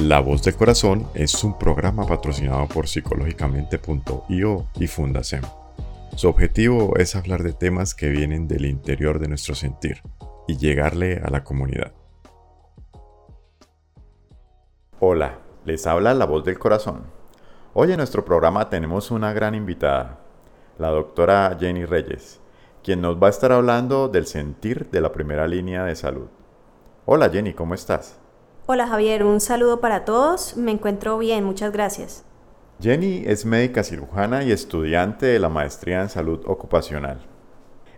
La Voz del Corazón es un programa patrocinado por psicológicamente.io y Fundacem. Su objetivo es hablar de temas que vienen del interior de nuestro sentir y llegarle a la comunidad. Hola, les habla La Voz del Corazón. Hoy en nuestro programa tenemos una gran invitada, la doctora Jenny Reyes, quien nos va a estar hablando del sentir de la primera línea de salud. Hola Jenny, ¿cómo estás? Hola Javier, un saludo para todos. Me encuentro bien, muchas gracias. Jenny es médica cirujana y estudiante de la maestría en salud ocupacional.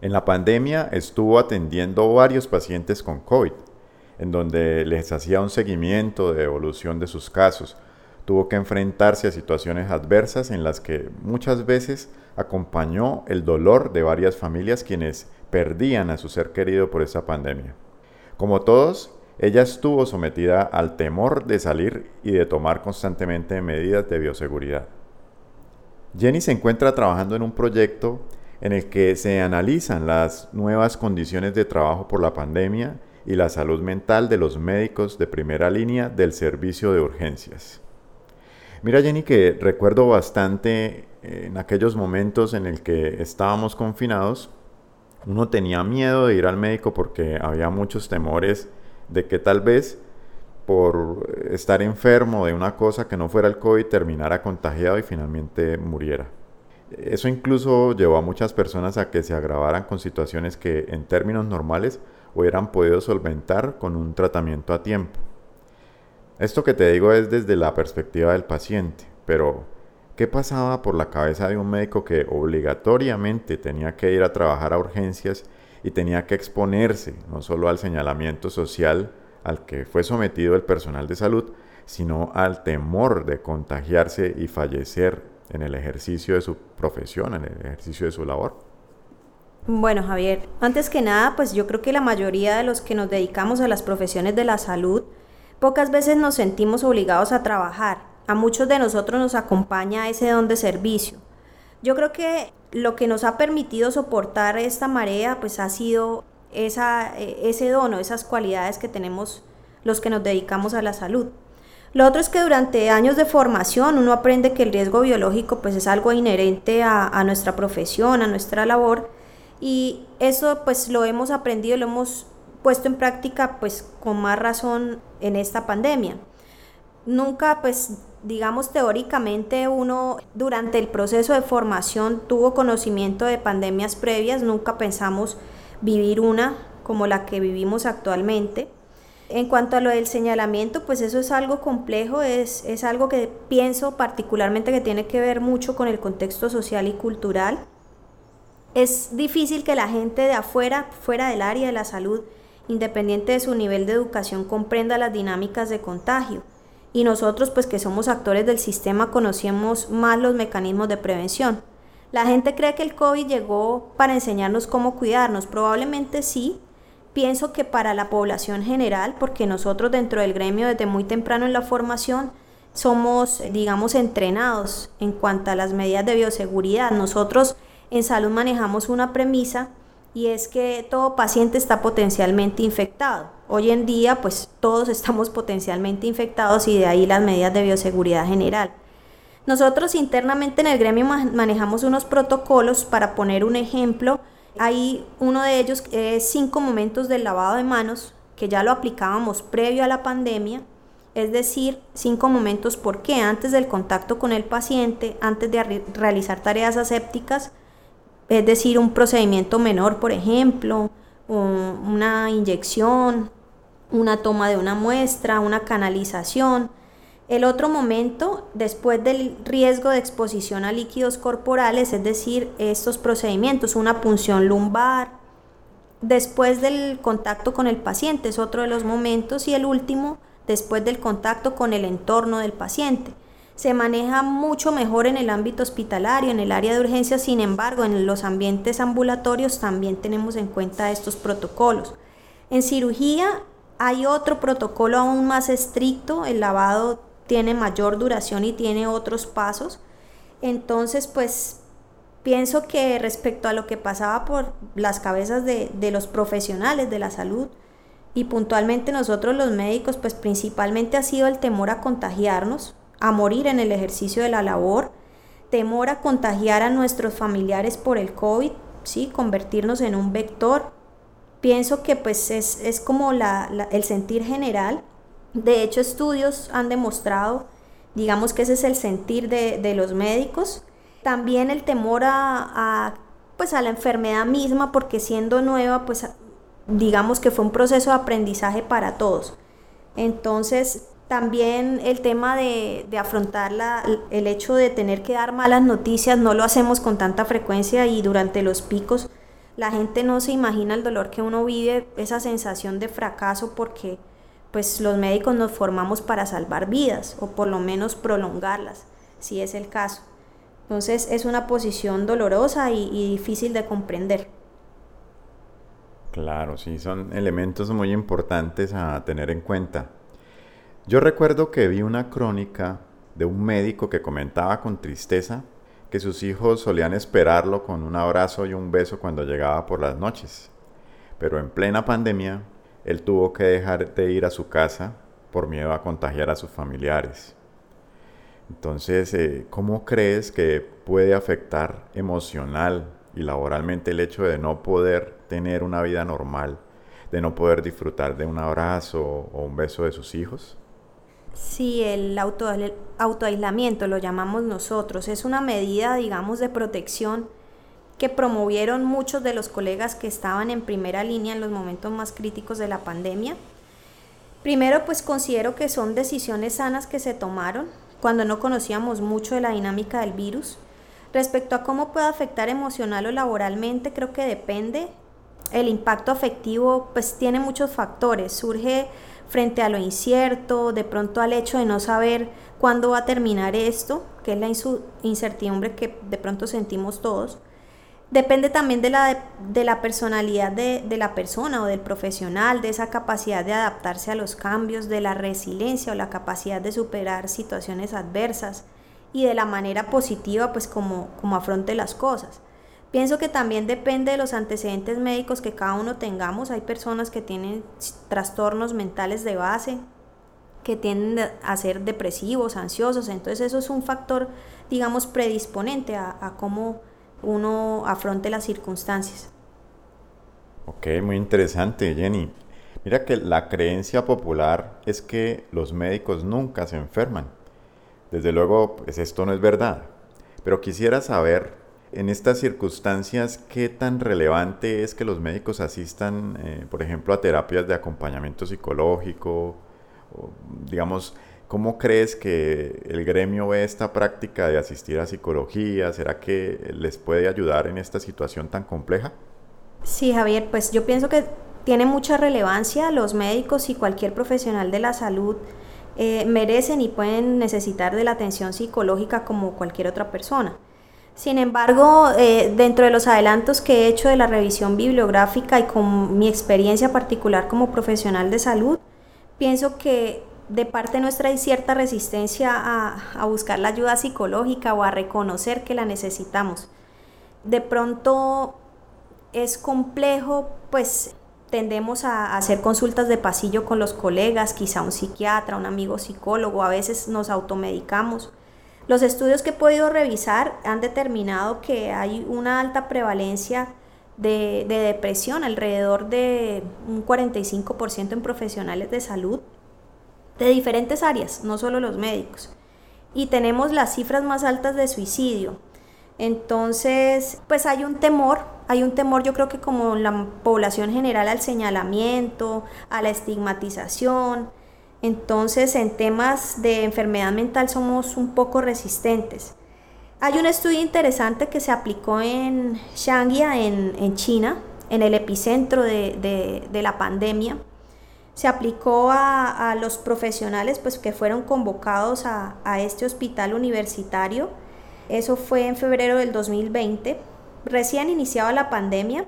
En la pandemia estuvo atendiendo varios pacientes con COVID, en donde les hacía un seguimiento de evolución de sus casos. Tuvo que enfrentarse a situaciones adversas en las que muchas veces acompañó el dolor de varias familias quienes perdían a su ser querido por esa pandemia. Como todos, ella estuvo sometida al temor de salir y de tomar constantemente medidas de bioseguridad. Jenny se encuentra trabajando en un proyecto en el que se analizan las nuevas condiciones de trabajo por la pandemia y la salud mental de los médicos de primera línea del servicio de urgencias. Mira Jenny que recuerdo bastante en aquellos momentos en el que estábamos confinados, uno tenía miedo de ir al médico porque había muchos temores de que tal vez por estar enfermo de una cosa que no fuera el COVID terminara contagiado y finalmente muriera. Eso incluso llevó a muchas personas a que se agravaran con situaciones que en términos normales hubieran podido solventar con un tratamiento a tiempo. Esto que te digo es desde la perspectiva del paciente, pero ¿qué pasaba por la cabeza de un médico que obligatoriamente tenía que ir a trabajar a urgencias y tenía que exponerse no solo al señalamiento social al que fue sometido el personal de salud, sino al temor de contagiarse y fallecer en el ejercicio de su profesión, en el ejercicio de su labor. Bueno, Javier, antes que nada, pues yo creo que la mayoría de los que nos dedicamos a las profesiones de la salud, pocas veces nos sentimos obligados a trabajar. A muchos de nosotros nos acompaña ese don de servicio. Yo creo que lo que nos ha permitido soportar esta marea, pues ha sido esa, e, ese dono, esas cualidades que tenemos los que nos dedicamos a la salud. Lo otro es que durante años de formación uno aprende que el riesgo biológico pues es algo inherente a, a, nuestra profesión, a nuestra labor y eso pues lo hemos aprendido, lo hemos puesto en práctica pues con más razón en esta pandemia. Nunca pues digamos teóricamente uno durante el proceso de formación tuvo conocimiento de pandemias previas, nunca pensamos vivir una como la que vivimos actualmente. En cuanto a lo del señalamiento, pues eso es algo complejo, es, es algo que pienso particularmente que tiene que ver mucho con el contexto social y cultural. Es difícil que la gente de afuera, fuera del área de la salud, independiente de su nivel de educación, comprenda las dinámicas de contagio y nosotros pues que somos actores del sistema conocemos más los mecanismos de prevención. La gente cree que el COVID llegó para enseñarnos cómo cuidarnos, probablemente sí. Pienso que para la población general, porque nosotros dentro del gremio desde muy temprano en la formación somos, digamos, entrenados en cuanto a las medidas de bioseguridad. Nosotros en salud manejamos una premisa y es que todo paciente está potencialmente infectado. Hoy en día, pues todos estamos potencialmente infectados y de ahí las medidas de bioseguridad general. Nosotros internamente en el gremio manejamos unos protocolos para poner un ejemplo. Hay uno de ellos es cinco momentos del lavado de manos, que ya lo aplicábamos previo a la pandemia. Es decir, cinco momentos porque antes del contacto con el paciente, antes de realizar tareas asépticas, es decir, un procedimiento menor, por ejemplo, una inyección, una toma de una muestra, una canalización. El otro momento, después del riesgo de exposición a líquidos corporales, es decir, estos procedimientos, una punción lumbar, después del contacto con el paciente, es otro de los momentos, y el último, después del contacto con el entorno del paciente se maneja mucho mejor en el ámbito hospitalario, en el área de urgencias, sin embargo, en los ambientes ambulatorios también tenemos en cuenta estos protocolos. En cirugía hay otro protocolo aún más estricto, el lavado tiene mayor duración y tiene otros pasos. Entonces, pues pienso que respecto a lo que pasaba por las cabezas de, de los profesionales de la salud, y puntualmente nosotros los médicos, pues principalmente ha sido el temor a contagiarnos, a morir en el ejercicio de la labor, temor a contagiar a nuestros familiares por el COVID, ¿sí? convertirnos en un vector. Pienso que pues es, como el sentir general. De hecho, estudios han demostrado, digamos que ese es el sentir de, los médicos. También el temor a, pues a la enfermedad misma, porque siendo nueva, pues digamos que fue un proceso de aprendizaje para todos. Entonces, también el tema de, afrontar el hecho de tener que dar malas noticias, no lo hacemos con tanta frecuencia y durante los picos la gente no se imagina el dolor que uno vive, esa sensación de fracaso porque pues los médicos nos formamos para salvar vidas o por lo menos prolongarlas, si es el caso. Entonces es una posición dolorosa y difícil de comprender. Claro, sí, son elementos muy importantes a tener en cuenta. Yo recuerdo que vi una crónica de un médico que comentaba con tristeza que sus hijos solían esperarlo con un abrazo y un beso cuando llegaba por las noches. Pero en plena pandemia, él tuvo que dejar de ir a su casa por miedo a contagiar a sus familiares. Entonces, eh, ¿cómo crees que puede afectar emocional y laboralmente el hecho de no poder tener una vida normal, de no poder disfrutar de un abrazo o un beso de sus hijos? Sí, el auto, autoaislamiento lo llamamos nosotros. Es una medida, digamos, de protección que promovieron muchos de los colegas que estaban en primera línea en los momentos más críticos de la pandemia. Primero, pues considero que son decisiones sanas que se tomaron cuando no conocíamos mucho de la dinámica del virus Respecto a cómo puede afectar emocional o laboralmente, creo que depende. El impacto afectivo pues tiene muchos factores. Surge frente a lo incierto, de pronto al hecho de no saber cuándo va a terminar esto, que es la incertidumbre que de pronto sentimos todos. Depende también de la, de, la personalidad de, de, la persona o del profesional, de esa capacidad de adaptarse a los cambios, de la resiliencia o la capacidad de superar situaciones adversas y de la manera positiva pues como, como afronte las cosas. Pienso que también depende de los antecedentes médicos que cada uno tengamos. Hay personas que tienen trastornos mentales de base, que tienden a ser depresivos, ansiosos. Entonces eso es un factor, digamos, predisponente a, a cómo uno afronte las circunstancias. Ok, muy interesante, Jenny. Mira que la creencia popular es que los médicos nunca se enferman. Desde luego, pues esto no es verdad. Pero quisiera saber, en estas circunstancias, qué tan relevante es que los médicos asistan, eh, por ejemplo, a terapias de acompañamiento psicológico, digamos, ¿Cómo crees que el gremio ve esta práctica de asistir a psicología? ¿Será que les puede ayudar en esta situación tan compleja? Sí, Javier, pues yo pienso que tiene mucha relevancia los médicos y cualquier profesional de la salud eh, merecen y pueden necesitar de la atención psicológica como cualquier otra persona. Sin embargo, eh, dentro de los adelantos que he hecho de la revisión bibliográfica y con mi experiencia particular como profesional de salud, pienso que de parte nuestra hay cierta resistencia a, a buscar la ayuda psicológica o a reconocer que la necesitamos. De pronto es complejo, pues tendemos a hacer consultas de pasillo con los colegas, quizá un psiquiatra, un amigo psicólogo, a veces nos automedicamos. Los estudios que he podido revisar han determinado que hay una alta prevalencia de, depresión, alrededor de un 45% en profesionales de salud de diferentes áreas, no solo los médicos. Y tenemos las cifras más altas de suicidio. Entonces, pues hay un temor hay un temor yo creo que como la población general al señalamiento, a la estigmatización. Entonces en temas de enfermedad mental somos un poco resistentes. Hay un estudio interesante que se aplicó en Shanghai, en, China, en el epicentro de, la pandemia. Se aplicó a, los profesionales pues, que fueron convocados a, a este hospital universitario. Eso fue en febrero del 2020 recién iniciaba la pandemia,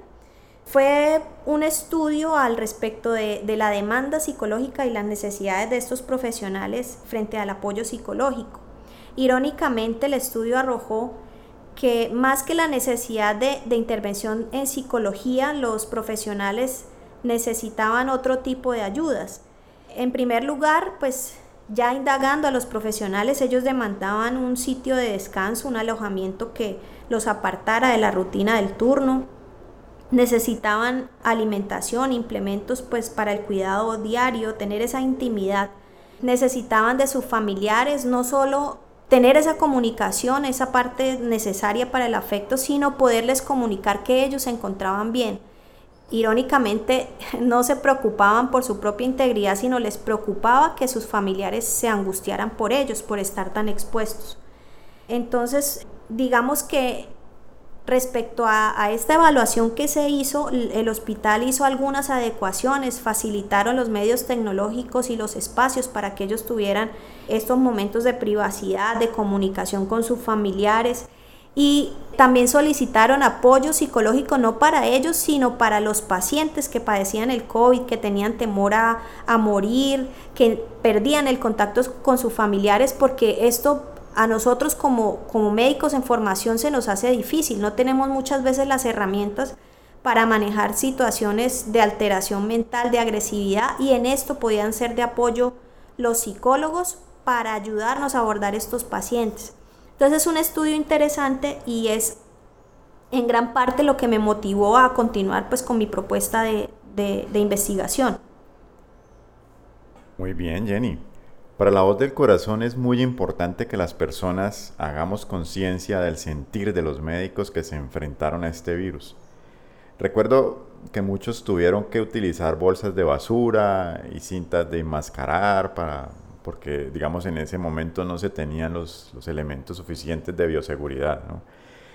fue un estudio al respecto de, la demanda psicológica y las necesidades de estos profesionales frente al apoyo psicológico. Irónicamente, el estudio arrojó que más que la necesidad de, intervención en psicología, los profesionales necesitaban otro tipo de ayudas. En primer lugar, pues ya indagando a los profesionales, ellos demandaban un sitio de descanso, un alojamiento que los apartara de la rutina del turno. Necesitaban alimentación, implementos pues para el cuidado diario, tener esa intimidad. Necesitaban de sus familiares no solo tener esa comunicación, esa parte necesaria para el afecto, sino poderles comunicar que ellos se encontraban bien irónicamente no se preocupaban por su propia integridad, sino les preocupaba que sus familiares se angustiaran por ellos, por estar tan expuestos. Entonces, digamos que respecto a, esta evaluación que se hizo, el hospital hizo algunas adecuaciones, facilitaron los medios tecnológicos y los espacios para que ellos tuvieran estos momentos de privacidad, de comunicación con sus familiares. Y también solicitaron apoyo psicológico no para ellos, sino para los pacientes que padecían el COVID, que tenían temor a, morir, que perdían el contacto con sus familiares, porque esto a nosotros como, como médicos en formación se nos hace difícil, no tenemos muchas veces las herramientas para manejar situaciones de alteración mental, de agresividad, y en esto podían ser de apoyo los psicólogos para ayudarnos a abordar estos pacientes. Entonces es un estudio interesante y es en gran parte lo que me motivó a continuar pues con mi propuesta de, de investigación. Muy bien, Jenny. Para la voz del corazón es muy importante que las personas hagamos conciencia del sentir de los médicos que se enfrentaron a este virus. Recuerdo que muchos tuvieron que utilizar bolsas de basura y cintas de enmascarar para porque digamos en ese momento no se tenían los, elementos suficientes de bioseguridad.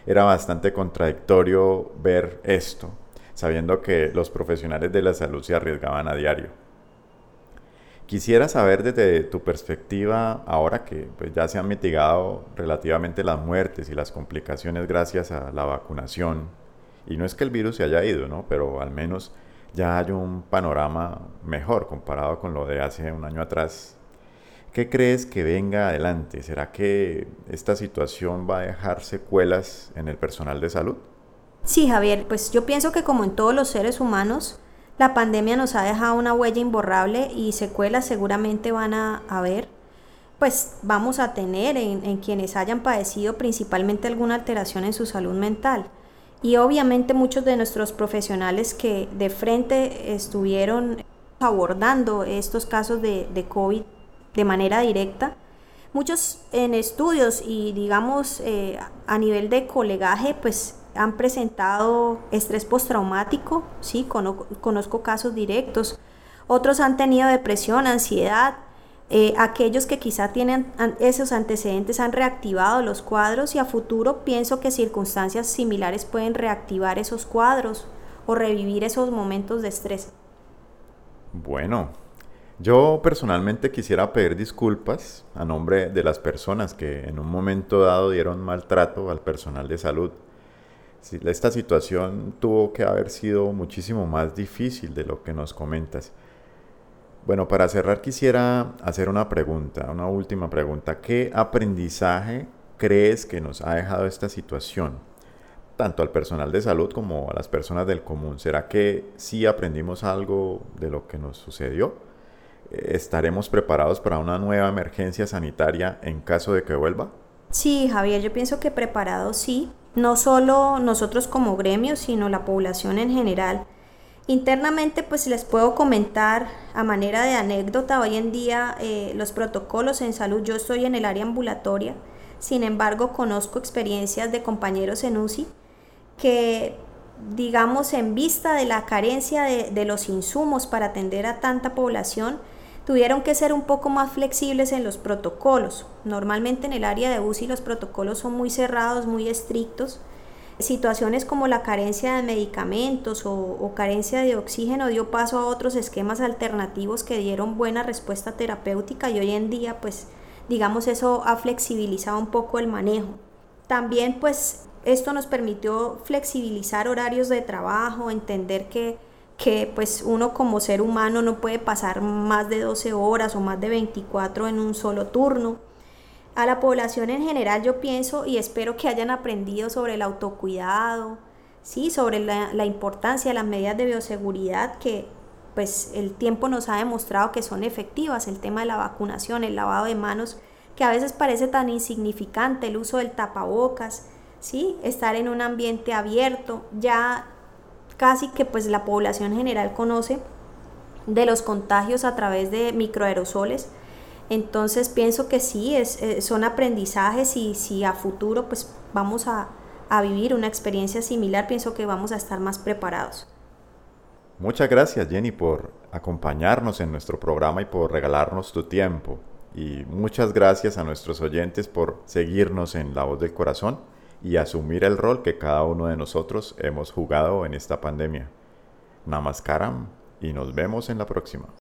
Era bastante contradictorio ver esto, sabiendo que los profesionales de la salud se arriesgaban a diario. Quisiera saber desde tu perspectiva, ahora que pues, ya se han mitigado relativamente las muertes y las complicaciones gracias a la vacunación, y no es que el virus se haya ido, ¿no? pero al menos ya hay un panorama mejor comparado con lo de hace un año atrás ¿Qué crees que venga adelante? ¿Será que esta situación va a dejar secuelas en el personal de salud? Sí, Javier, pues yo pienso que como en todos los seres humanos, la pandemia nos ha dejado una huella imborrable y secuelas seguramente van a haber. Pues vamos a tener en, en quienes hayan padecido principalmente alguna alteración en su salud mental. Y obviamente muchos de nuestros profesionales que de frente estuvieron abordando estos casos de, de COVID de manera directa. Muchos en estudios y digamos eh, a nivel de colegaje pues han presentado estrés postraumático, sí, conozco casos directos. Otros han tenido depresión, ansiedad. Eh, aquellos que quizá tienen esos antecedentes han reactivado los cuadros y a futuro pienso que circunstancias similares pueden reactivar esos cuadros o revivir esos momentos de estrés. Bueno, yo personalmente quisiera pedir disculpas a nombre de las personas que en un momento dado dieron maltrato al personal de salud. Esta situación tuvo que haber sido muchísimo más difícil de lo que nos comentas. Bueno, para cerrar quisiera hacer una pregunta, una última pregunta. ¿Qué aprendizaje crees que nos ha dejado esta situación? Tanto al personal de salud como a las personas del común. ¿Será que sí aprendimos algo de lo que nos sucedió? estaremos preparados para una nueva emergencia sanitaria en caso de que vuelva? Sí, Javier, yo pienso que preparados sí, no solo nosotros como gremio, sino la población en general. Internamente, pues les puedo comentar a manera de anécdota, hoy en día eh, los protocolos en salud, yo estoy en el área ambulatoria, sin embargo conozco experiencias de compañeros en UCI que digamos en vista de la carencia de, de los insumos para atender a tanta población, tuvieron que ser un poco más flexibles en los protocolos. Normalmente en el área de UCI los protocolos son muy cerrados, muy estrictos. Situaciones como la carencia de medicamentos o, carencia de oxígeno dio paso a otros esquemas alternativos que dieron buena respuesta terapéutica y hoy en día pues digamos eso ha flexibilizado un poco el manejo. También pues esto nos permitió flexibilizar horarios de trabajo, entender que que pues uno como ser humano no puede pasar más de 12 horas o más de 24 en un solo turno. A la población en general yo pienso y espero que hayan aprendido sobre el autocuidado, ¿sí? sobre la, importancia de las medidas de bioseguridad que pues el tiempo nos ha demostrado que son efectivas, el tema de la vacunación, el lavado de manos, que a veces parece tan insignificante, el uso del tapabocas, ¿sí? estar en un ambiente abierto, ya casi que pues la población general conoce de los contagios a través de microaerosoles. Entonces pienso que sí, es, eh, son aprendizajes y si a futuro pues vamos a, a vivir una experiencia similar, pienso que vamos a estar más preparados. Muchas gracias Jenny por acompañarnos en nuestro programa y por regalarnos tu tiempo. Y muchas gracias a nuestros oyentes por seguirnos en La Voz del Corazón y asumir el rol que cada uno de nosotros hemos jugado en esta pandemia. Namaskaram y nos vemos en la próxima.